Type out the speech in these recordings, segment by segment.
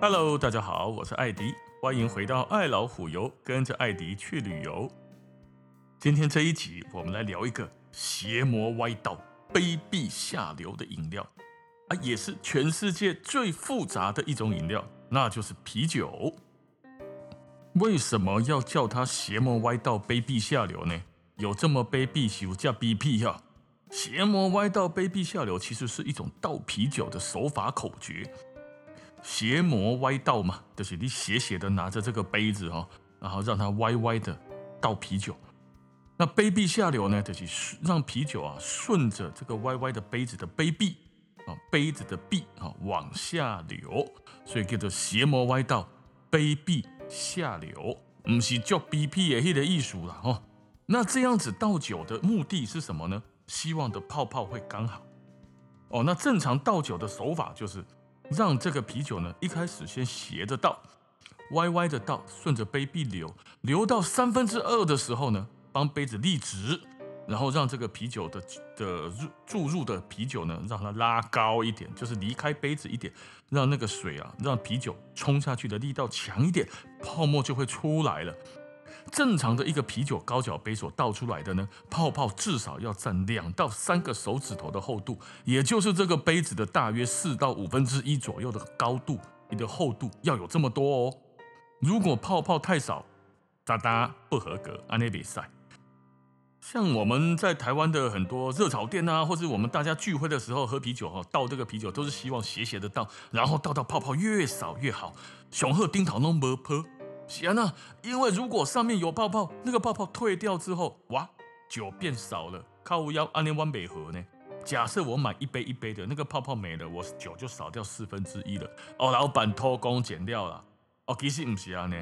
Hello，大家好，我是艾迪，欢迎回到爱老虎游，跟着艾迪去旅游。今天这一集，我们来聊一个邪魔歪道、卑鄙下流的饮料啊，也是全世界最复杂的一种饮料，那就是啤酒。为什么要叫它邪魔歪道、卑鄙下流呢？有这么卑鄙，有叫卑鄙呀？邪魔歪道、卑鄙下流，其实是一种倒啤酒的手法口诀。邪魔歪道嘛，就是你斜斜的拿着这个杯子哈，然后让它歪歪的倒啤酒。那卑鄙下流呢，就是让啤酒啊顺着这个歪歪的杯子的杯壁啊，杯子的壁啊往下流，所以叫做邪魔歪道、卑鄙下流，不是叫 BP 的那个艺术啦哈。那这样子倒酒的目的是什么呢？希望的泡泡会刚好。哦，那正常倒酒的手法就是。让这个啤酒呢，一开始先斜着倒，歪歪的倒，顺着杯壁流，流到三分之二的时候呢，帮杯子立直，然后让这个啤酒的的入注入的啤酒呢，让它拉高一点，就是离开杯子一点，让那个水啊，让啤酒冲下去的力道强一点，泡沫就会出来了。正常的一个啤酒高脚杯所倒出来的呢，泡泡至少要占两到三个手指头的厚度，也就是这个杯子的大约四到五分之一左右的高度，你的厚度要有这么多哦。如果泡泡太少，哒哒不合格，安内比赛。像我们在台湾的很多热炒店啊，或是我们大家聚会的时候喝啤酒哈，倒这个啤酒都是希望斜斜的倒，然后倒到泡泡越少越好。雄鹤丁桃弄不破。行啊，因为如果上面有泡泡，那个泡泡退掉之后，哇，酒变少了。靠腰安尼湾北河呢？假设我买一杯一杯的，那个泡泡没了，我酒就少掉四分之一了。哦，老板偷工减料了。哦，其实不是啊呢，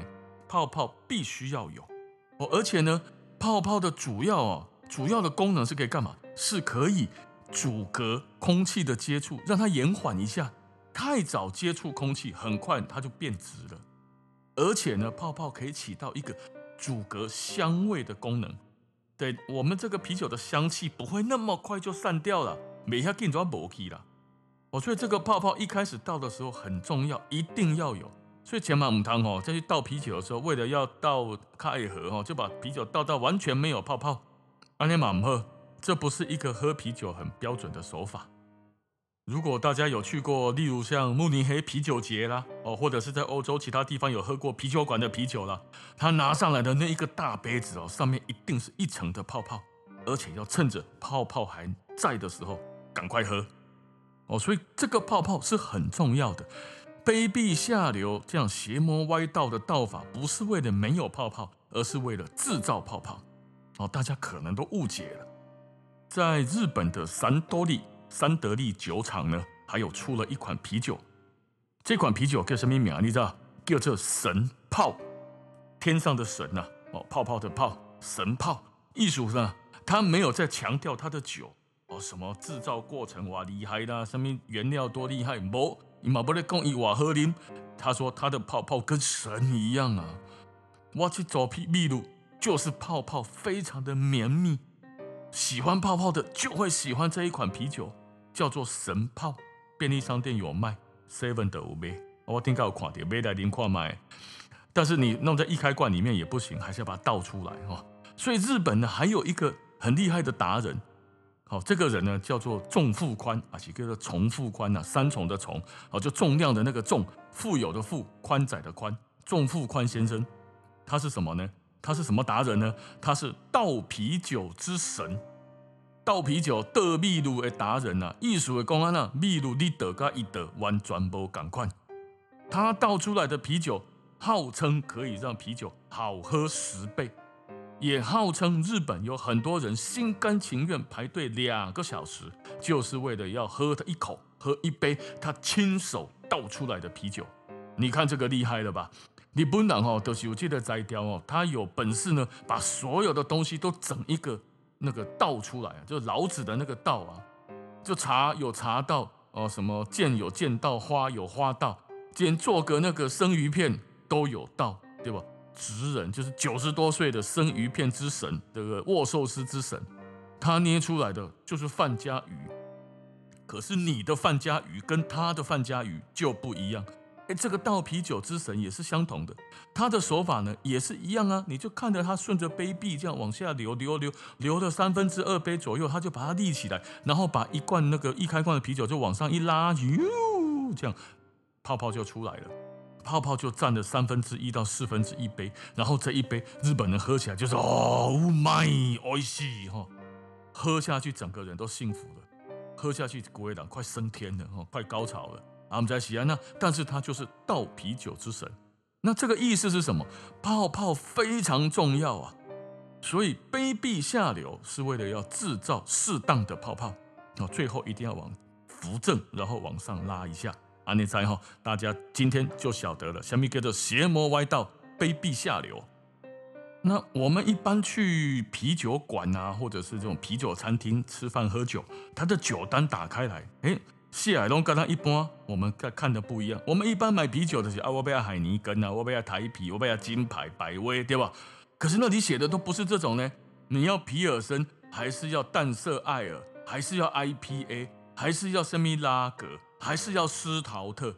泡泡必须要有。哦，而且呢，泡泡的主要哦，主要的功能是可以干嘛？是可以阻隔空气的接触，让它延缓一下。太早接触空气，很快它就变质了。而且呢，泡泡可以起到一个阻隔香味的功能，对我们这个啤酒的香气不会那么快就散掉了，每一下进就要磨起了。哦，所以这个泡泡一开始倒的时候很重要，一定要有。所以千万唔通哦，再去倒啤酒的时候，为了要倒开盒哦，就把啤酒倒到完全没有泡泡，安尼嘛唔好，这不是一个喝啤酒很标准的手法。如果大家有去过，例如像慕尼黑啤酒节啦，哦，或者是在欧洲其他地方有喝过啤酒馆的啤酒啦，他拿上来的那一个大杯子哦，上面一定是一层的泡泡，而且要趁着泡泡还在的时候赶快喝哦，所以这个泡泡是很重要的。卑鄙下流这样邪魔歪道的道法，不是为了没有泡泡，而是为了制造泡泡哦，大家可能都误解了，在日本的三多利。三得利酒厂呢，还有出了一款啤酒，这款啤酒叫什么名啊？你知道？叫做神泡，天上的神呐，哦，泡泡的泡，神泡。艺术上，他没有在强调他的酒哦，什么制造过程哇厉害啦，什么原料多厉害，不，你嘛不勒讲伊瓦喝啉，他说他的泡泡跟神一样啊，我去找啤秘鲁，就是泡泡非常的绵密。喜欢泡泡的就会喜欢这一款啤酒，叫做神泡。便利商店有卖，seven 的五杯，我听到有看到没来零块卖。但是你弄在一开罐里面也不行，还是要把它倒出来哈。所以日本呢还有一个很厉害的达人，好，这个人呢叫做重富宽啊，是叫做重富宽呐，三重的重，好，就重量的那个重，富有的富，宽窄的宽，重富宽先生，他是什么呢？他是什么达人呢？他是倒啤酒之神，倒啤酒得秘鲁的达人啊！艺术的公安啊，秘鲁你得个一得完全不赶快。他倒出来的啤酒，号称可以让啤酒好喝十倍，也号称日本有很多人心甘情愿排队两个小时，就是为了要喝他一口，喝一杯他亲手倒出来的啤酒。你看这个厉害了吧？日本人哦，都是有这个摘雕哦，他有本事呢，把所有的东西都整一个那个道出来啊，就老子的那个道啊，就茶有茶道哦，什么剑有剑道，花有花道，连做个那个生鱼片都有道，对吧？直人就是九十多岁的生鱼片之神，这个握寿司之神，他捏出来的就是范家鱼，可是你的范家鱼跟他的范家鱼就不一样。哎，这个倒啤酒之神也是相同的，他的手法呢也是一样啊。你就看着他顺着杯壁这样往下流，流流流了三分之二杯左右，他就把它立起来，然后把一罐那个一开罐的啤酒就往上一拉，哟，这样泡泡就出来了，泡泡就占了三分之一到四分之一杯，然后这一杯日本人喝起来就是哦，my，おいしい哈，喝下去整个人都幸福了，喝下去国卫党快升天了哈，快高潮了。 阿姆在西安那，但是他就是倒啤酒之神。那这个意思是什么？泡泡非常重要啊，所以杯壁下流是为了要制造适当的泡泡。哦，最后一定要往扶正，然后往上拉一下。阿内在哈，大家今天就晓得了，什么叫做邪魔歪道，杯壁下流。那我们一般去啤酒馆啊，或者是这种啤酒餐厅吃饭喝酒，他的酒单打开来，诶谢海龙跟他一般，我们看看的不一样。我们一般买啤酒的时候啊，我不要海尼根啊，我不要台啤，我不要金牌、百威，对吧？可是那里写的都不是这种呢。你要皮尔森，还是要淡色艾尔，还是要 IPA，还是要什么拉格，还是要斯陶特？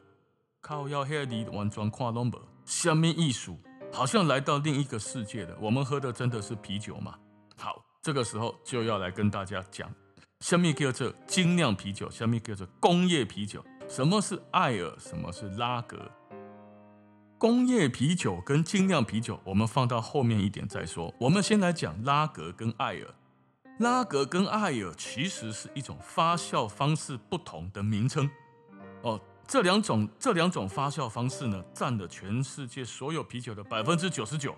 靠，要黑里完全看拢无，什么艺术？好像来到另一个世界了。我们喝的真的是啤酒吗？好，这个时候就要来跟大家讲。什么叫做精酿啤酒？什么叫做工业啤酒？什么是艾尔？什么是拉格？工业啤酒跟精酿啤酒，我们放到后面一点再说。我们先来讲拉格跟艾尔。拉格跟艾尔其实是一种发酵方式不同的名称。哦，这两种这两种发酵方式呢，占了全世界所有啤酒的百分之九十九。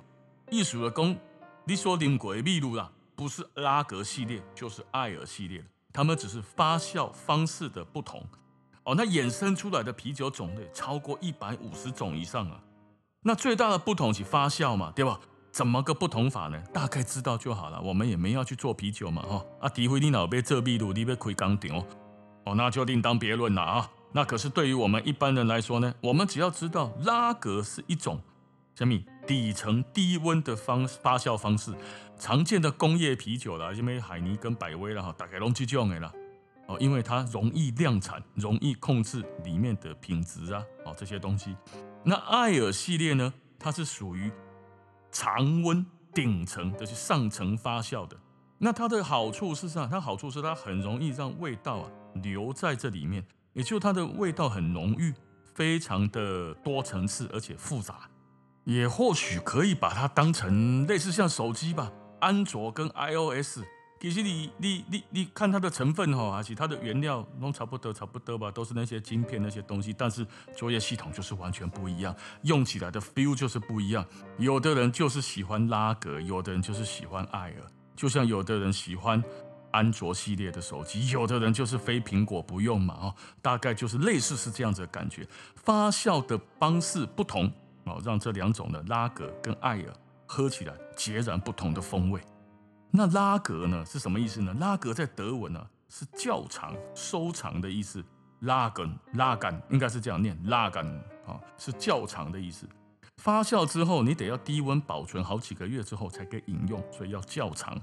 艺术的工，你说啉过秘鲁啦。不是拉格系列，就是艾尔系列，它们只是发酵方式的不同哦。那衍生出来的啤酒种类超过一百五十种以上啊。那最大的不同是发酵嘛，对吧？怎么个不同法呢？大概知道就好了。我们也没要去做啤酒嘛，哈。啊，除非你老被这秘鲁，你被开工厂哦，那就另当别论了啊。那可是对于我们一般人来说呢，我们只要知道拉格是一种。什么底层低温的方式发酵方式，常见的工业啤酒啦，因为海尼跟百威啦哈，大概拢这种的啦哦，因为它容易量产，容易控制里面的品质啊哦这些东西。那艾尔系列呢，它是属于常温顶层，就是上层发酵的。那它的好处是啥？它好处是它很容易让味道啊留在这里面，也就它的味道很浓郁，非常的多层次，而且复杂。也或许可以把它当成类似像手机吧，安卓跟 iOS，其实你你你你看它的成分哈，而且它的原料都差不多差不多吧，都是那些晶片那些东西，但是作业系统就是完全不一样，用起来的 feel 就是不一样。有的人就是喜欢拉格，有的人就是喜欢艾尔，就像有的人喜欢安卓系列的手机，有的人就是非苹果不用嘛，哦，大概就是类似是这样子的感觉，发酵的方式不同。哦，让这两种的拉格跟艾尔喝起来截然不同的风味。那拉格呢是什么意思呢？拉格在德文呢、是较长、收藏的意思。拉根、拉杆应该是这样念，拉杆啊是较长的意思。发酵之后，你得要低温保存好几个月之后才可以饮用，所以要较长。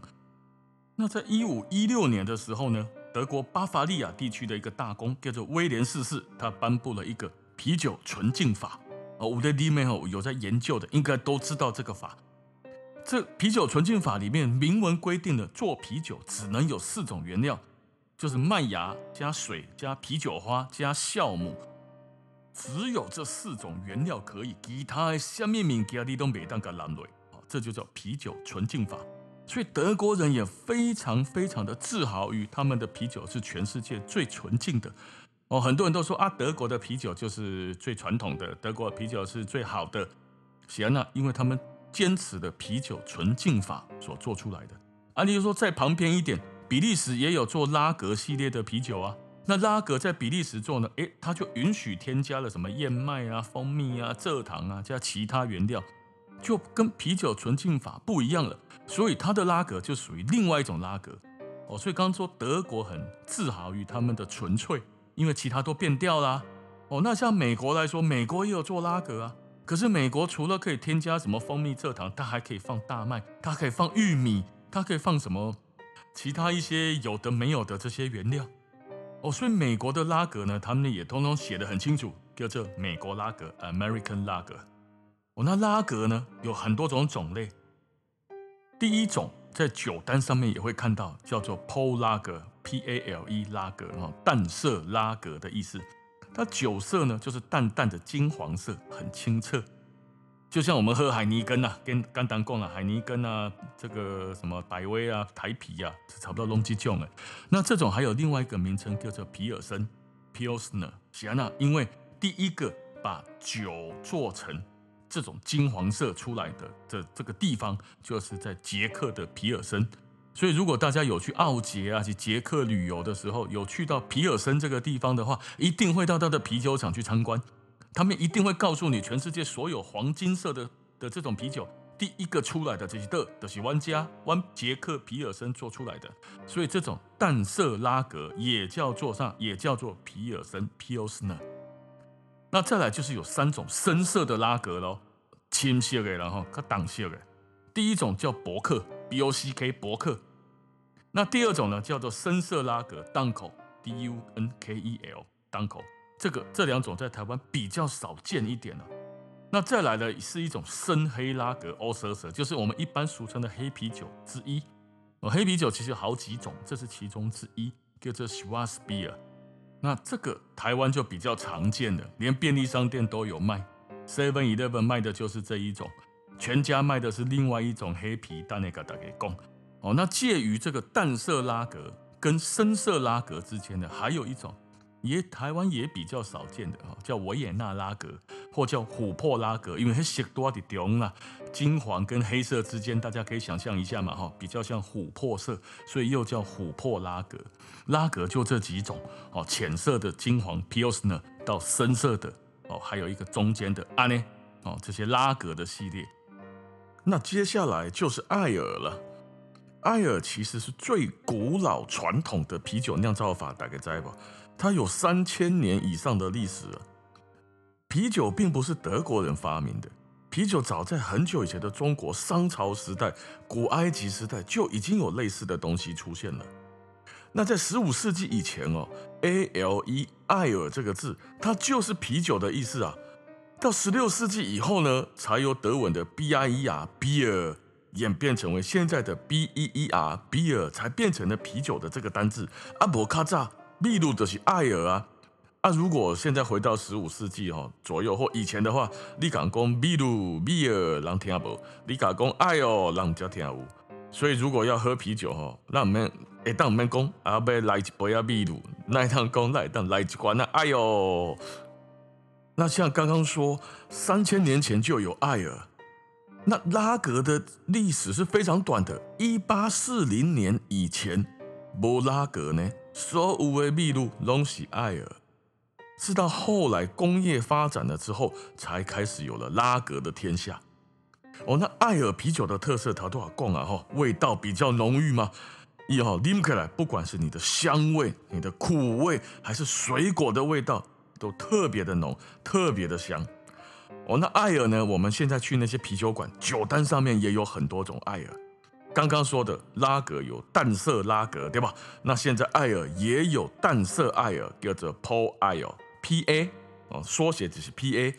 那在一五一六年的时候呢，德国巴伐利亚地区的一个大公叫做威廉四世，他颁布了一个啤酒纯净法。哦，我的弟妹哦，有在研究的，应该都知道这个法。这啤酒纯净法里面明文规定的，做啤酒只能有四种原料，就是麦芽加水加啤酒花加酵母，只有这四种原料可以，其他的什么物件你都没当个拦雷。哦，这就叫啤酒纯净法。所以德国人也非常非常的自豪于他们的啤酒是全世界最纯净的。哦，很多人都说啊，德国的啤酒就是最传统的，德国的啤酒是最好的。行啊，因为他们坚持的啤酒纯净法所做出来的。啊，例如说在旁边一点，比利时也有做拉格系列的啤酒啊。那拉格在比利时做呢，诶，他就允许添加了什么燕麦啊、蜂蜜啊、蔗糖啊，加其他原料，就跟啤酒纯净法不一样了。所以他的拉格就属于另外一种拉格。哦，所以刚刚说德国很自豪于他们的纯粹。因为其他都变掉了哦，那像美国来说，美国也有做拉格啊。可是美国除了可以添加什么蜂蜜、蔗糖，它还可以放大麦，它可以放玉米，它可以放什么其他一些有的没有的这些原料哦。所以美国的拉格呢，他们也通通写得很清楚，叫做美国拉格 （American Lager）。哦，那拉格呢有很多种种类。第一种在酒单上面也会看到，叫做 Pale 拉格哦，淡色拉格的意思。它酒色呢就是淡淡的金黄色，很清澈。就像我们喝海尼根呐，跟甘当贡啊，海尼根啊，这个什么百威啊、台啤啊，差不多龙吉酱的。那这种还有另外一个名称叫做皮尔森 （Pilsner）。喜安娜，因为第一个把酒做成这种金黄色出来的这这个地方，就是在捷克的皮尔森。所以如果大家有去奥捷啊、去捷克旅游的时候，有去到皮尔森这个地方的话，一定会到他的啤酒厂去参观。他们一定会告诉你，全世界所有黄金色的的这种啤酒，第一个出来的这些的都是玩家玩捷克皮尔森做出来的，所以这种淡色拉格也叫做啥？也叫做皮尔森 （Pilsner）。那再来就是有三种深色的拉格喽，浅色的，然后较淡色的。第一种叫伯克 （B-O-C-K） 伯克，那第二种呢叫做深色拉格 （Dunkel）（D-U-N-K-E-L） Dunkel。这个这两种在台湾比较少见一点了。那再来的是一种深黑拉格 o s e 就是我们一般俗称的黑啤酒之一。哦，黑啤酒其实有好几种，这是其中之一，叫做 Schwarzbier。那这个台湾就比较常见的，连便利商店都有卖，Seven Eleven 卖的就是这一种，全家卖的是另外一种黑啤，但那个大概讲。哦，那介于这个淡色拉格跟深色拉格之间的，还有一种。也台湾也比较少见的哈，叫维也纳拉格或叫琥珀拉格，因为它色多的重啊，金黄跟黑色之间，大家可以想象一下嘛哈，比较像琥珀色，所以又叫琥珀拉格。拉格就这几种哦，浅色的金黄 Pilsner 到深色的哦，还有一个中间的啊呢哦，这些拉格的系列。那接下来就是艾尔了，艾尔其实是最古老传统的啤酒酿造法，大概知吧？它有三千年以上的历史。啤酒并不是德国人发明的，啤酒早在很久以前的中国商朝时代、古埃及时代就已经有类似的东西出现了。那在十五世纪以前哦，A L E 艾尔这个字，它就是啤酒的意思啊。到十六世纪以后呢，才由德文的 B I E R beer 演变成为现在的 B E E R beer，才变成了啤酒的这个单字。阿伯卡扎。秘鲁就是艾尔啊，啊！如果现在回到十五世纪哈左右或以前的话，你敢讲秘鲁比尔人听不？你敢讲艾尔人家听无？所以如果要喝啤酒哈，那我们一旦我们讲啊，要来一杯啊秘鲁，那一趟讲来一趟来一罐啊，哎呦！那像刚刚说，三千年前就有艾尔，那拉格的历史是非常短的，一八四零年以前无拉格呢。所有的秘鲁拢是艾尔，是到后来工业发展了之后，才开始有了拉格的天下。哦，那艾尔啤酒的特色，它多少贡啊？哈，味道比较浓郁嘛。以后啉起来，不管是你的香味、你的苦味，还是水果的味道，都特别的浓，特别的香。哦，那艾尔呢？我们现在去那些啤酒馆，酒单上面也有很多种艾尔。刚刚说的拉格有淡色拉格，对吧？那现在艾尔也有淡色艾尔，叫做 Pale Ale，P-A 哦，缩写只是 P-A。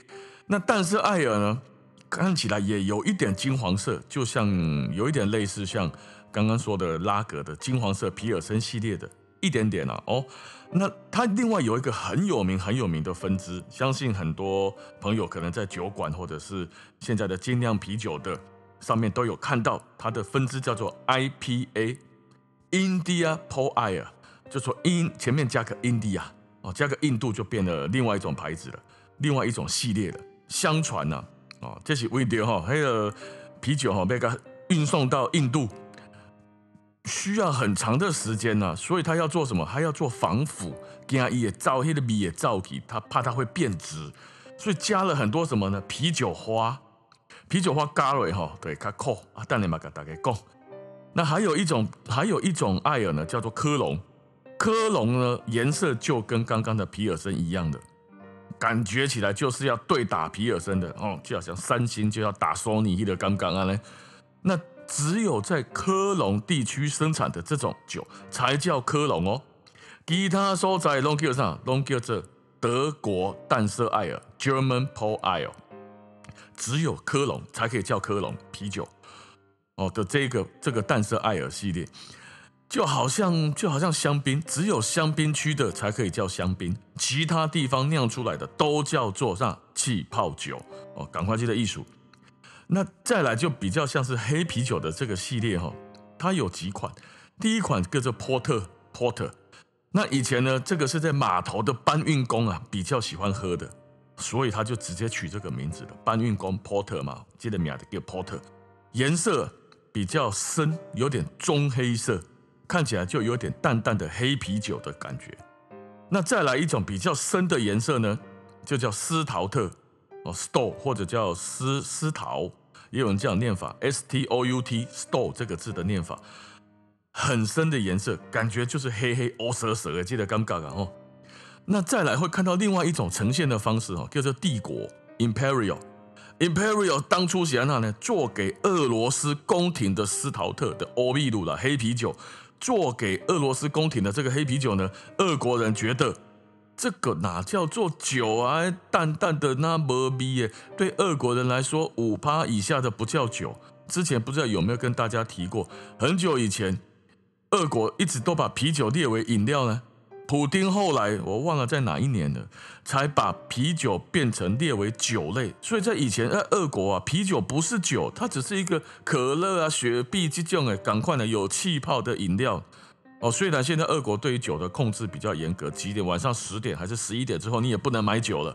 那淡色艾尔呢，看起来也有一点金黄色，就像有一点类似像刚刚说的拉格的金黄色皮尔森系列的一点点啊。哦，那它另外有一个很有名很有名的分支，相信很多朋友可能在酒馆或者是现在的精酿啤酒的。上面都有看到它的分支叫做 IPA，India Pale Ale，就说 in 前面加个 India 哦，加个印度就变了另外一种牌子了，另外一种系列了。相传呢，哦，这是为了哈，那个啤酒哈，被个运送到印度需要很长的时间呢，所以他要做什么？还要做防腐，给它也造黑的米也造起，他怕它会变质，所以加了很多什么呢？啤酒花。啤酒花加瑞哈，对，卡扣啊，等你嘛给大家讲。那还有一种，还有一种艾尔呢，叫做科隆。科隆呢，颜色就跟刚刚的皮尔森一样的，感觉起来就是要对打皮尔森的哦，就好像三星就要打索尼的刚刚啊呢。那只有在科隆地区生产的这种酒才叫科隆哦，其他所在拢叫啥？拢叫做德国淡色艾尔 （German Pale Ale），只有科隆才可以叫科隆啤酒哦的这个这个淡色艾尔系列。就好像就好像香槟，只有香槟区的才可以叫香槟，其他地方酿出来的都叫做上气泡酒哦。赶快记得艺术。那再来就比较像是黑啤酒的这个系列哈，它有几款。第一款叫做 Porter Porter，那以前呢，这个是在码头的搬运工啊比较喜欢喝的，所以他就直接取这个名字了。搬运工 Porter 嘛，记得名字叫 Porter，颜色比较深，有点棕黑色。看起来就有点淡淡的黑啤酒的感觉。那再来一种比较深的颜色呢，就叫斯陶特哦，Stout 或者叫斯斯陶，也有人这样念法，S T O U T Stout 这个字的念法，很深的颜色，感觉就是黑黑乌涩涩的，记得尴尬啊哦。那再来会看到另外一种呈现的方式哦，叫做帝国 Imperial Imperial 当初写在那呢，做给俄罗斯宫廷的斯陶特的欧秘鲁的黑啤酒。做给俄罗斯宫廷的这个黑啤酒呢，俄国人觉得这个哪叫做酒啊？淡淡的那么逼耶。对俄国人来说，五趴以下的不叫酒。之前不知道有没有跟大家提过，很久以前，俄国一直都把啤酒列为饮料呢。普丁后来我忘了在哪一年了，才把啤酒变成列为酒类。所以在以前，在俄国啊，啤酒不是酒，它只是一个可乐啊、雪碧这种哎，赶快的有气泡的饮料。哦，虽然现在俄国对于酒的控制比较严格，几点晚上十点还是十一点之后你也不能买酒了，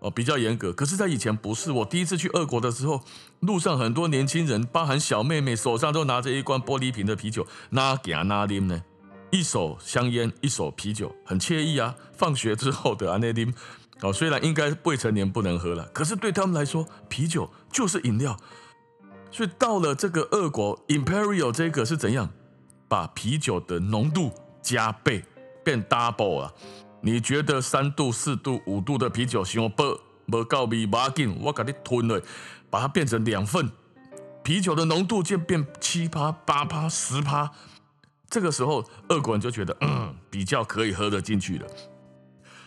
哦，比较严格。可是，在以前不是。我第一次去俄国的时候，路上很多年轻人，包含小妹妹，手上都拿着一罐玻璃瓶的啤酒，哪行哪啉呢？一手香烟，一手啤酒，很惬意啊！放学之后的阿内丁，哦，虽然应该未成年不能喝了，可是对他们来说，啤酒就是饮料。所以到了这个俄国，Imperial 这个是怎样？把啤酒的浓度加倍，变 double 啊！你觉得三度、四度、五度的啤酒行不？不够味，不要紧，我给你吞了，把它变成两份，啤酒的浓度就变七趴、八趴、十趴。这个时候，俄国人就觉得，嗯，比较可以喝得进去了。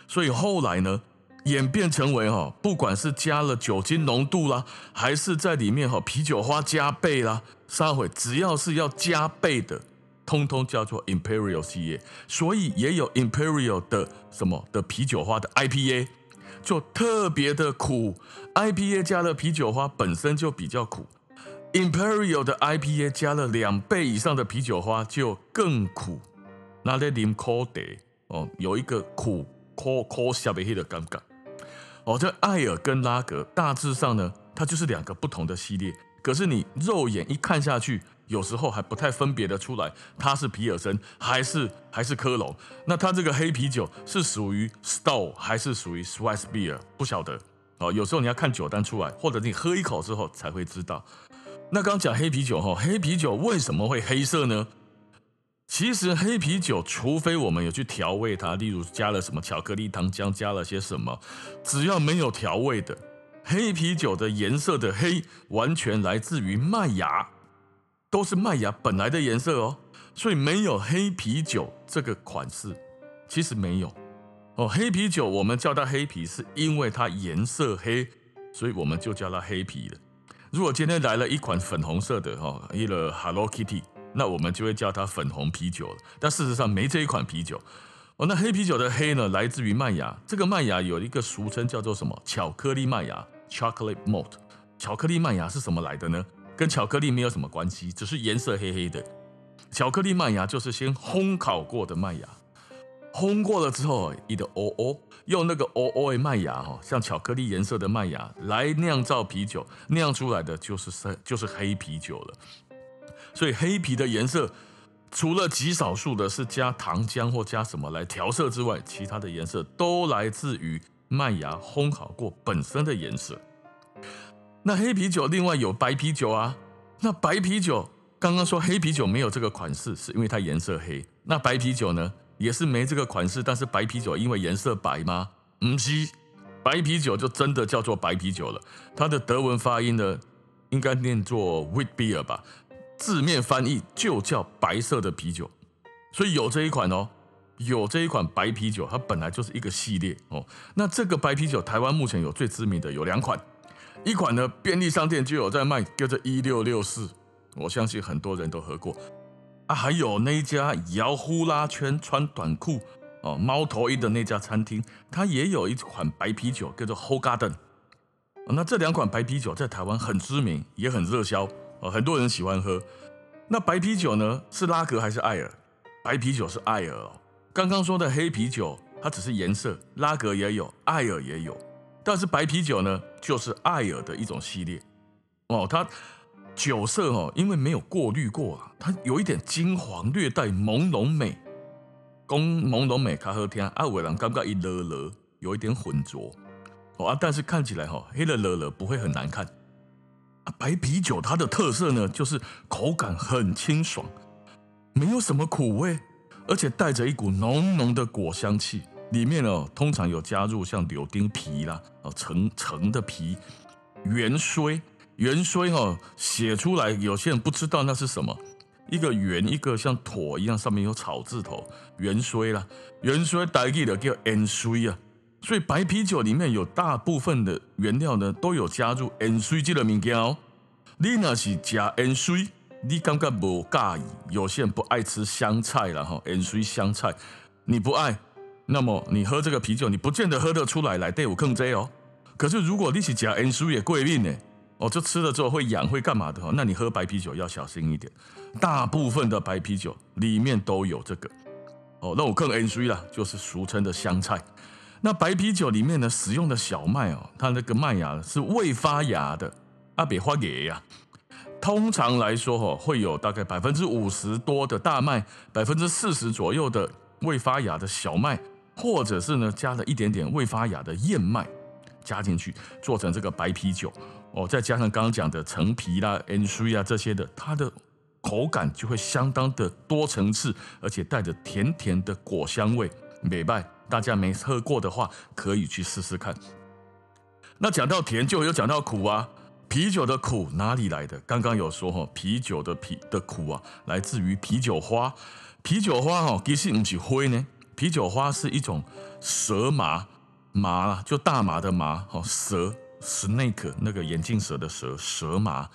所以后来呢，演变成为哈，不管是加了酒精浓度啦，还是在里面哈啤酒花加倍啦，撒回只要是要加倍的，通通叫做 Imperial 系列。所以也有 Imperial 的什么的啤酒花的 IPA，就特别的苦。IPA 加了啤酒花本身就比较苦。Imperial 的 IPA 加了两倍以上的啤酒花就更苦，那在啉苦茶哦，有一个苦苦苦涩的那个感觉哦。这艾尔跟拉格大致上呢，它就是两个不同的系列，可是你肉眼一看下去，有时候还不太分别得出来，它是皮尔森还是还是科隆。那它这个黑啤酒是属于 Stout 还是属于 Swiss Beer？不晓得哦。有时候你要看酒单出来，或者你喝一口之后才会知道。那刚讲黑啤酒哈，黑啤酒为什么会黑色呢？其实黑啤酒，除非我们有去调味它，例如加了什么巧克力糖浆，加了些什么，只要没有调味的黑啤酒的颜色的黑，完全来自于麦芽，都是麦芽本来的颜色哦。所以没有黑啤酒这个款式，其实没有哦。黑啤酒我们叫它黑啤，是因为它颜色黑，所以我们就叫它黑啤了。如果今天来了一款粉红色的哈，一个 Hello Kitty，那我们就会叫它粉红啤酒了。但事实上没这一款啤酒哦。那黑啤酒的黑呢，来自于麦芽。这个麦芽有一个俗称叫做什么？巧克力麦芽 （Chocolate Malt）。巧克力麦芽是什么来的呢？跟巧克力没有什么关系，只是颜色黑黑的。巧克力麦芽就是先烘烤过的麦芽。烘过了之后，你的哦哦，用那个哦哦的麦芽哈，像巧克力颜色的麦芽来酿造啤酒，酿出来的就是黑，就是黑啤酒了。所以黑啤的颜色，除了极少数的是加糖浆或加什么来调色之外，其他的颜色都来自于麦芽烘烤过本身的颜色。那黑啤酒另外有白啤酒啊，那白啤酒刚刚说黑啤酒没有这个款式，是因为它颜色黑。那白啤酒呢？也是没这个款式，但是白啤酒因为颜色白吗？不是，白啤酒就真的叫做白啤酒了。它的德文发音呢，应该念作 Wheat Beer 吧，字面翻译就叫白色的啤酒。所以有这一款哦，有这一款白啤酒，它本来就是一个系列哦。那这个白啤酒，台湾目前有最知名的有两款，一款呢便利商店就有在卖，叫做一六六四，我相信很多人都喝过啊。还有那一家摇呼啦圈穿短裤哦，猫头鹰的那家餐厅，它也有一款白啤酒，叫做 Hoegaarden。那这两款白啤酒在台湾很知名，也很热销哦，很多人喜欢喝。那白啤酒呢，是拉格还是艾尔？白啤酒是艾尔哦。刚刚说的黑啤酒，它只是颜色，拉格也有，艾尔也有。但是白啤酒呢，就是艾尔的一种系列哦。它酒色哦，因为没有过滤过啊，它有一点金黄，略带朦胧美。讲朦胧美，较好听。啊，有人感觉一勒勒，有一点浑浊哦啊，但是看起来哈，黑了勒勒不会很难看啊。白啤酒它的特色呢，就是口感很清爽，没有什么苦味。而且带着一股浓浓的果香气，里面哦通常有加入像柳丁皮啦，哦橙橙的皮，芫荽芫荽哦写出来有些人不知道那是什么，一个圆一个像椭一样，上面有草字头，芫荽啦，芫荽台语的叫芫荽啊，所以白啤酒里面有大部分的原料呢都有加入芫荽这个物件哦，你那是加芫荽。你感觉不介意？有些人不爱吃香菜了哈，盐水香菜，你不爱，那么你喝这个啤酒，你不见得喝得出来来对我更这哦。可是如果你是加盐水也过敏呢，哦，就吃了之后会痒会干嘛的哈？那你喝白啤酒要小心一点。大部分的白啤酒里面都有这个哦，那我更盐水啦，就是俗称的香菜。那白啤酒里面呢，使用的小麦哦，它那个麦芽是未发芽的，阿别发芽呀。通常来说，哈，会有大概百分之五十多的大麦，百分之四十左右的未发芽的小麦，或者是呢加了一点点未发芽的燕麦加进去，做成这个白啤酒哦。再加上刚刚讲的陈皮啦、芫荽啊这些的，它的口感就会相当的多层次，而且带着甜甜的果香味。美拜，大家没喝过的话，可以去试试看。那讲到甜，就有讲到苦啊。啤酒的苦哪里来的？刚刚有说哈，啤酒的啤的苦啊，来自于啤酒花。啤酒花哈，其实不是灰呢。啤酒花是一种蛇麻麻啦，就大麻的麻哈，蛇 snake 那个眼镜蛇的蛇，蛇麻。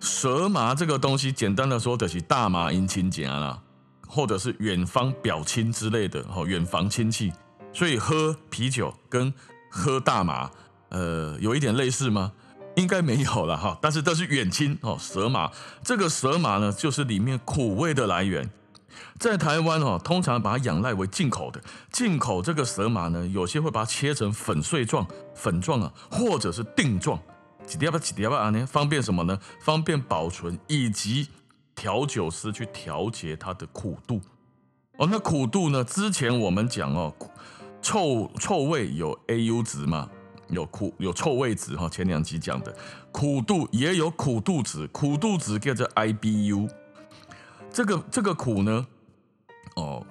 蛇麻这个东西，简单的说就是大麻姻亲家啦，或者是远方表亲之类的哈，远房亲戚。所以喝啤酒跟喝大麻，呃，有一点类似吗？应该没有了哈，但是这是远亲哦。蛇麻这个蛇麻呢，就是里面苦味的来源。在台湾哦，通常把它仰赖为进口的。进口这个蛇麻呢，有些会把它切成粉碎状、粉状啊，或者是定状，几条吧几条吧啊呢，方便什么呢？方便保存以及调酒师去调节它的苦度。哦，那苦度呢？之前我们讲哦，臭臭味有 AU 值嘛。有苦有臭味值哈，前两集讲的苦度也有苦度值，苦度值叫做 IBU。这个这个苦呢，哦，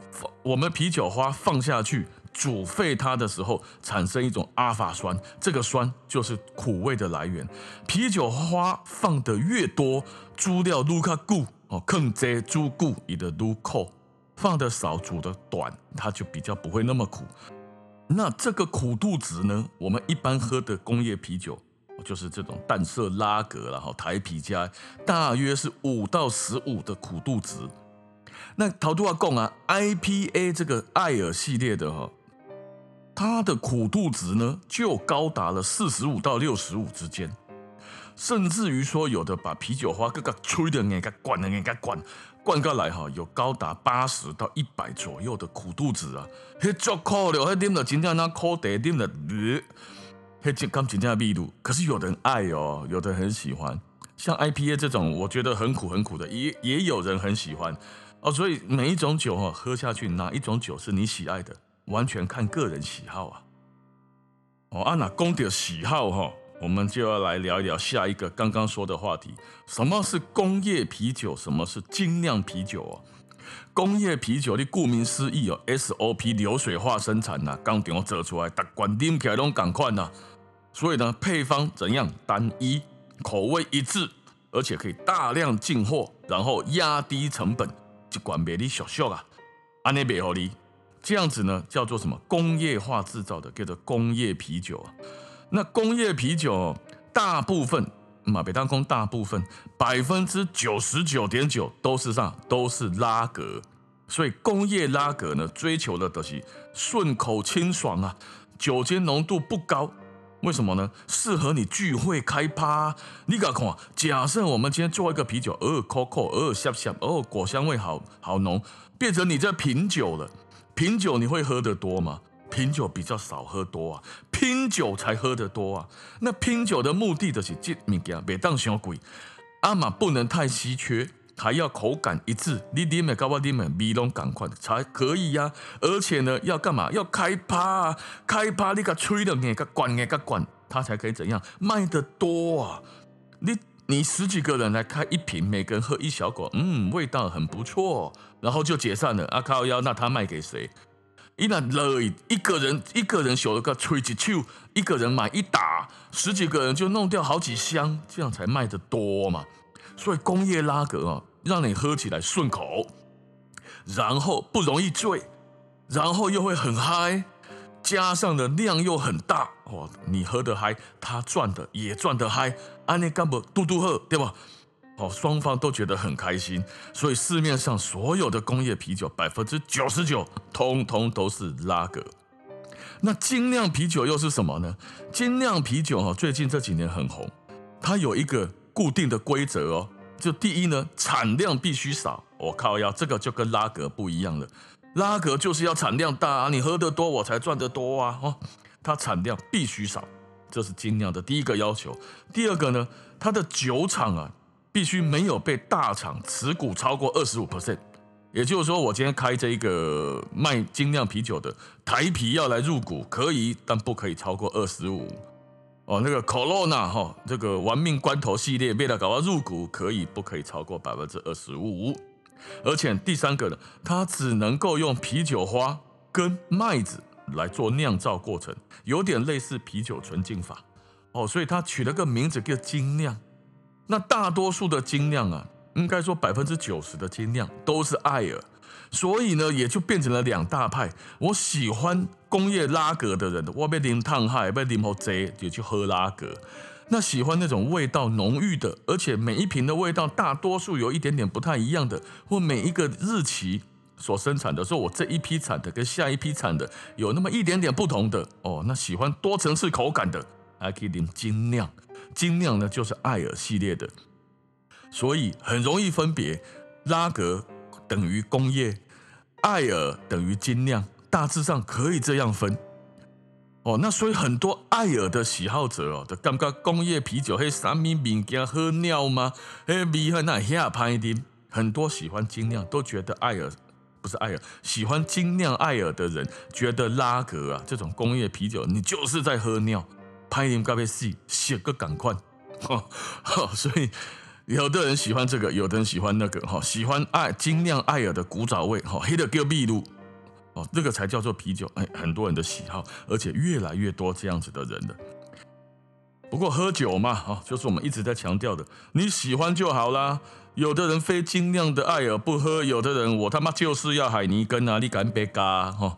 我们啤酒花放下去煮沸它的时候，产生一种阿法酸，这个酸就是苦味的来源。啤酒花放的越多，煮料撸卡固哦，更这煮固你的撸扣，放的少煮的短，它就比较不会那么苦。那这个苦度值呢？我们一般喝的工业啤酒，就是这种淡色拉格，然后台啤加，大约是五到十五的苦度值。那陶杜阿贡啊，IPA 这个艾尔系列的哈，它的苦度值呢就高达了四十五到六十五之间。甚至于说，有的把啤酒花各个吹的，给它灌的，给它灌，灌过来哈，有高达八十到一百左右的苦度值啊，嘿，足苦了，嘿，啉了真正那苦茶，啉了，这刚真正的味道。可是有人爱哦，有的人很喜欢，像 IPA 这种，我觉得很苦很苦的，也也有人很喜欢哦。所以每一种酒哈，喝下去，哪一种酒是你喜爱的，完全看个人喜好啊。哦，按那公的喜好哈。我们就要来聊一聊下一个刚刚说的话题：什么是工业啤酒？什么是精酿啤酒哦？工业啤酒你顾名思义哦，SOP 流水化生产呐，工厂做出来，大罐啉起来拢赶快呐。所以呢，配方怎样？单一，口味一致，而且可以大量进货，然后压低成本，一罐卖你俗俗啊，安尼卖给你，这样子呢叫做什么？工业化制造的，叫做工业啤酒。那工业啤酒大部分，马北当空大部分百分之九十九点九都是啥？都是拉格。所以工业拉格呢，追求的都是顺口清爽啊，酒精浓度不高。为什么呢？适合你聚会开趴。你敢看？假设我们今天做一个啤酒，哦，口口，哦，香香，哦，果香味好好浓，变成你在品酒了。品酒你会喝得多吗？品酒比较少喝多啊，拼酒才喝得多啊。那拼酒的目的就是这物件别当小贵，阿玛不能太稀缺，还要口感一致。你啉的跟我啉的味拢同款才可以呀、啊。而且呢，要干嘛？要开趴啊！开趴你个吹的那个管那个管，它才可以怎样卖得多啊？你你十几个人来开一瓶，每个人喝一小口，嗯，味道很不错，然后就解散了。阿靠腰，那他卖给谁？一那累，一个人一个人小了个吹几球，一个人买一打，十几个人就弄掉好几箱，这样才卖得多嘛。所以工业拉格啊，让你喝起来顺口，然后不容易醉，然后又会很嗨，加上的量又很大，哦，你喝得嗨，他赚的也赚得嗨，安尼干不嘟嘟喝，对吧？哦，双方都觉得很开心，所以市面上所有的工业啤酒百分之九十九，通通都是拉格。那精酿啤酒又是什么呢？精酿啤酒哈，最近这几年很红，它有一个固定的规则哦，就第一呢，产量必须少。我靠呀，这个就跟拉格不一样了，拉格就是要产量大啊，你喝得多我才赚得多啊。哦，它产量必须少，这是精酿的第一个要求。第二个呢，它的酒厂啊。必须没有被大厂持股超过二十五 percent，也就是说，我今天开这一个卖精酿啤酒的台啤要来入股，可以，但不可以超过二十五。哦，那个 Corona 哈，这个玩命关头系列为了搞到入股，可以不可以超过百分之二十五？而且第三个呢，它只能够用啤酒花跟麦子来做酿造过程，有点类似啤酒纯净法。哦，所以它取了个名字叫精酿。那大多数的精酿啊，应该说百分之九十的精酿都是爱尔，所以呢，也就变成了两大派。我喜欢工业拉格的人，我被淋烫害，被淋好贼，就去喝拉格。那喜欢那种味道浓郁的，而且每一瓶的味道大多数有一点点不太一样的，或每一个日期所生产的，说我这一批产的跟下一批产的有那么一点点不同的哦。那喜欢多层次口感的，还可以淋精酿。精酿呢，就是艾尔系列的，所以很容易分别。拉格等于工业，艾尔等于精酿，大致上可以这样分。哦，那所以很多艾尔的喜好者哦，就感觉工业啤酒嘿啥咪物件喝尿吗？嘿，味很那遐歹啉。很多喜欢精酿都觉得艾尔不是艾尔，喜欢精酿艾尔的人觉得拉格啊这种工业啤酒，你就是在喝尿。拍点咖啡戏，写个赶快，哈，所以有的人喜欢这个，有的人喜欢那个，哈，喜欢爱精酿爱尔的古早味，哈，黑的叫秘鲁，哦，这个才叫做啤酒，哎，很多人的喜好，而且越来越多这样子的人了。不过喝酒嘛，哈，就是我们一直在强调的，你喜欢就好啦。有的人非精酿的爱尔不喝，有的人我他妈就是要海尼根啊，你敢别嘎，哈。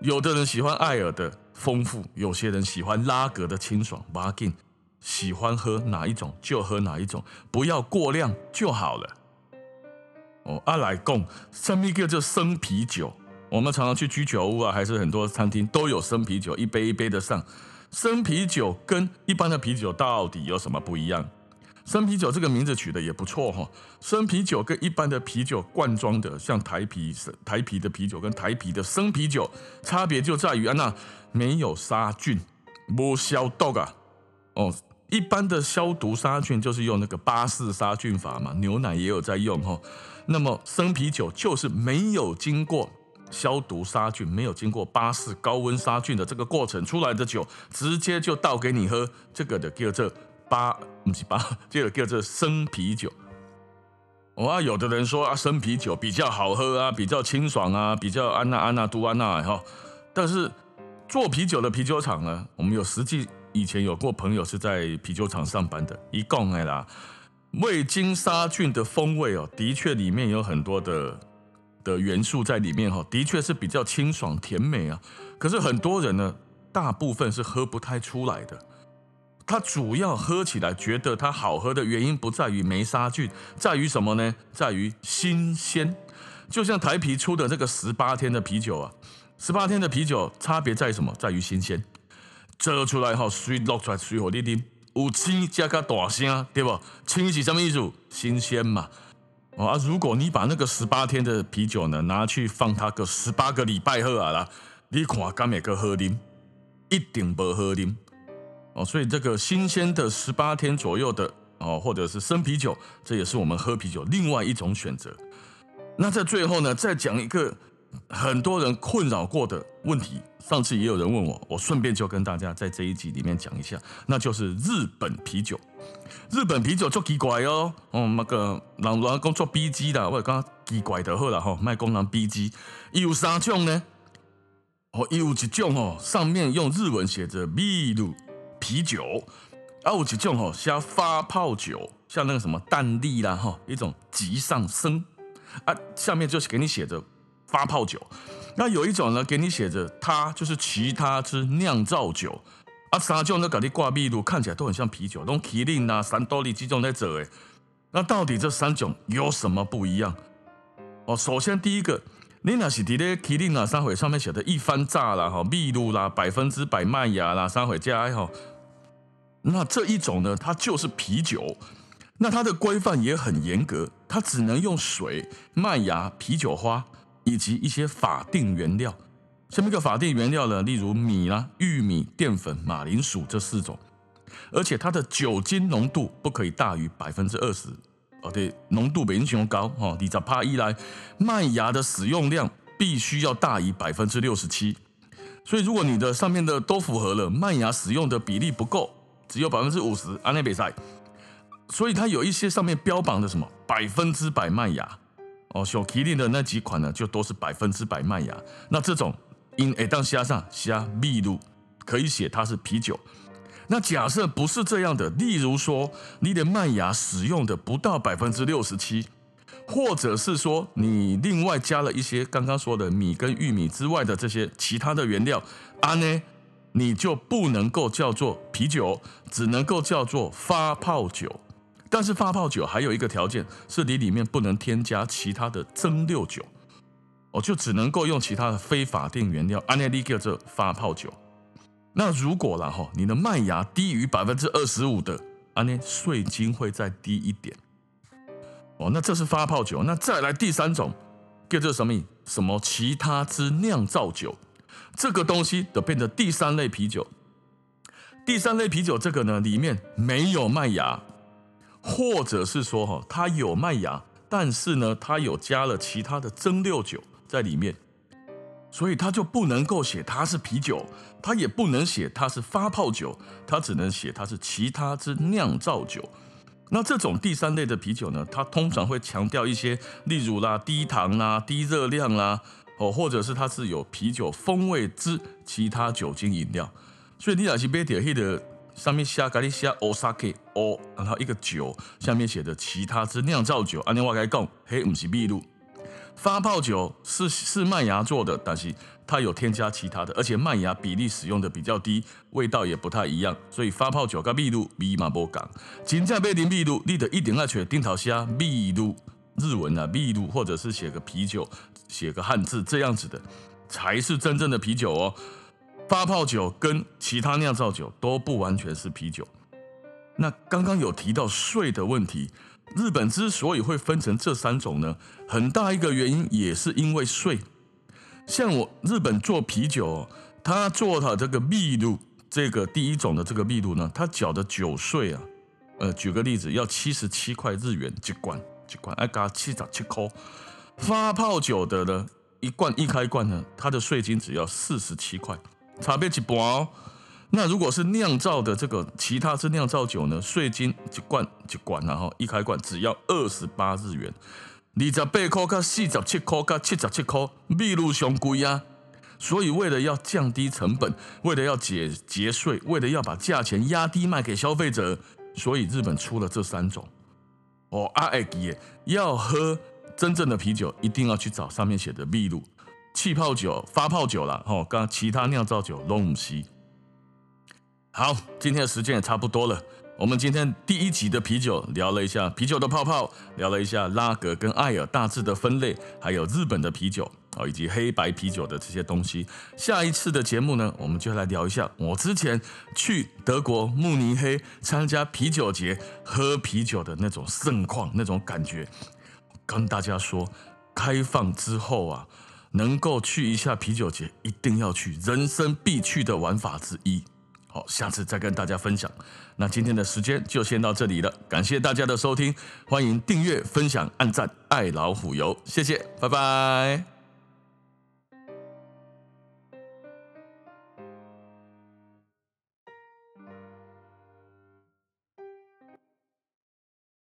有的人喜欢爱尔的丰富，有些人喜欢拉格的清爽。，vagin 喜欢喝哪一种就喝哪一种，不要过量就好了。哦，阿莱贡，什么叫生啤酒？我们常常去居酒屋啊，还是很多餐厅都有生啤酒，一杯一杯的上。生啤酒跟一般的啤酒到底有什么不一样？生啤酒这个名字取得也不错哈，生啤酒跟一般的啤酒罐装的，像台啤、台啤的啤酒跟台啤的生啤酒，差别就在于啊，那没有杀菌，不消毒啊。哦，一般的消毒杀菌就是用那个巴氏杀菌法嘛，牛奶也有在用哈。那么生啤酒就是没有经过消毒杀菌，没有经过巴氏高温杀菌的这个过程出来的酒，直接就倒给你喝，这个的叫做。八不是八，这个叫做生啤酒。哇，有的人说啊，生啤酒比较好喝啊，比较清爽啊，比较安娜安娜都安娜哈。但是做啤酒的啤酒厂呢，我们有实际以前有过朋友是在啤酒厂上班的，一共哎啦，未经杀菌的风味哦，的确里面有很多的的元素在里面哈，的确是比较清爽甜美啊。可是很多人呢，大部分是喝不太出来的。它主要喝起来觉得它好喝的原因不在于没杀菌，在于什么呢？在于新鲜。就像台啤出的这个十八天的啤酒啊，十八天的啤酒差别在什么？在于新鲜。做出来后水落出来水给你啉，有青加个大声，对不？青是什么意思？新鲜嘛。哦啊，如果你把那个十八天的啤酒呢拿去放它个十八个礼拜喝啊啦，你看敢会个喝啉？一定不喝啉。哦，所以这个新鲜的十八天左右的哦，或者是生啤酒，这也是我们喝啤酒另外一种选择。那在最后呢，再讲一个很多人困扰过的问题。上次也有人问我，我顺便就跟大家在这一集里面讲一下，那就是日本啤酒。日本啤酒足奇怪哦，哦那个人人讲做 B G 的，我讲奇怪的好了哈，卖工人 B G，有三种呢？哦，有一种哦，上面用日文写着秘鲁。啤酒，啊，有几种吼写发泡酒，像那个什么淡丽啦哈，一种极上升啊，下面就是给你写着发泡酒。那有一种呢，给你写着它就是其他之酿造酒啊，三种都给你挂秘鲁，看起来都很像啤酒，都麒麟呐、三多利几种在这诶。那到底这三种有什么不一样？哦，首先第一个，你那是在咧麒麟啊三回上面写的一番炸啦哈，秘鲁啦百分之百麦芽啦三回加哈。那这一种呢，它就是啤酒，那它的规范也很严格，它只能用水、麦芽、啤酒花以及一些法定原料。什么个法定原料呢？例如米啦、玉米、淀粉、马铃薯这四种，而且它的酒精浓度不可以大于百分之二十，哦对，浓度比英雄高哈。你只怕一来，麦芽的使用量必须要大于百分之六十七，所以如果你的上面的都符合了，麦芽使用的比例不够。只有百分之五十，安内比赛，所以它有一些上面标榜的什么百分之百麦芽哦，小麒麟的那几款呢，就都是百分之百麦芽。那这种因诶当虾上虾秘鲁可以写它是啤酒。那假设不是这样的，例如说你的麦芽使用的不到百分之六十七，或者是说你另外加了一些刚刚说的米跟玉米之外的这些其他的原料，安呢？你就不能够叫做啤酒，只能够叫做发泡酒。但是发泡酒还有一个条件，是你里面不能添加其他的蒸馏酒，哦，就只能够用其他的非法定原料。安内利叫做发泡酒。那如果然后你的麦芽低于百分之二十五的，啊呢税金会再低一点。哦，那这是发泡酒。那再来第三种，叫做什么？什么其他之酿造酒？这个东西的变成第三类啤酒，第三类啤酒这个呢，里面没有麦芽，或者是说哈，它有麦芽，但是呢，它有加了其他的蒸馏酒在里面，所以它就不能够写它是啤酒，它也不能写它是发泡酒，它只能写它是其他之酿造酒。那这种第三类的啤酒呢，它通常会强调一些，例如啦，低糖啦，低热量啦。哦，或者是它是有啤酒风味之其他酒精饮料，所以你若是买到迄个上面写咖喱写 Osake 哦，然后一个酒下面写的其他之酿造酒，安尼我该讲，嘿，不是秘鲁发泡酒是是麦芽做的，但是它有添加其他的，而且麦芽比例使用的比较低，味道也不太一样，所以发泡酒跟秘鲁味嘛无共。真正要啉秘鲁，你得一定要找顶头写秘鲁日文啊，秘鲁或者是写个啤酒。写个汉字这样子的，才是真正的啤酒哦。发泡酒跟其他酿造酒都不完全是啤酒。那刚刚有提到税的问题，日本之所以会分成这三种呢，很大一个原因也是因为税。像我日本做啤酒，他做他这个秘鲁这个第一种的这个秘鲁呢，他缴的酒税啊，呃，举个例子，要七十七块日元一罐，一罐要加七十七块。发泡酒的呢，一罐一开罐呢，它的税金只要四十七块，差别一半哦。那如果是酿造的这个其他是酿造酒呢，税金一罐一罐然后一开罐只要二十八日元，二十八块加四十七块加七十七块，秘鲁上贵啊。所以为了要降低成本，为了要节节税，为了要把价钱压低卖给消费者，所以日本出了这三种。哦，阿爱记要喝。真正的啤酒一定要去找上面写的秘鲁气泡酒、发泡酒啦。吼，刚其他酿造酒都不是。好，今天的时间也差不多了。我们今天第一集的啤酒聊了一下啤酒的泡泡，聊了一下拉格跟艾尔大致的分类，还有日本的啤酒啊，以及黑白啤酒的这些东西。下一次的节目呢，我们就来聊一下我之前去德国慕尼黑参加啤酒节喝啤酒的那种盛况，那种感觉。跟大家说，开放之后啊，能够去一下啤酒节，一定要去，人生必去的玩法之一。好，下次再跟大家分享。那今天的时间就先到这里了，感谢大家的收听，欢迎订阅、分享、按赞，爱老虎油，谢谢，拜拜。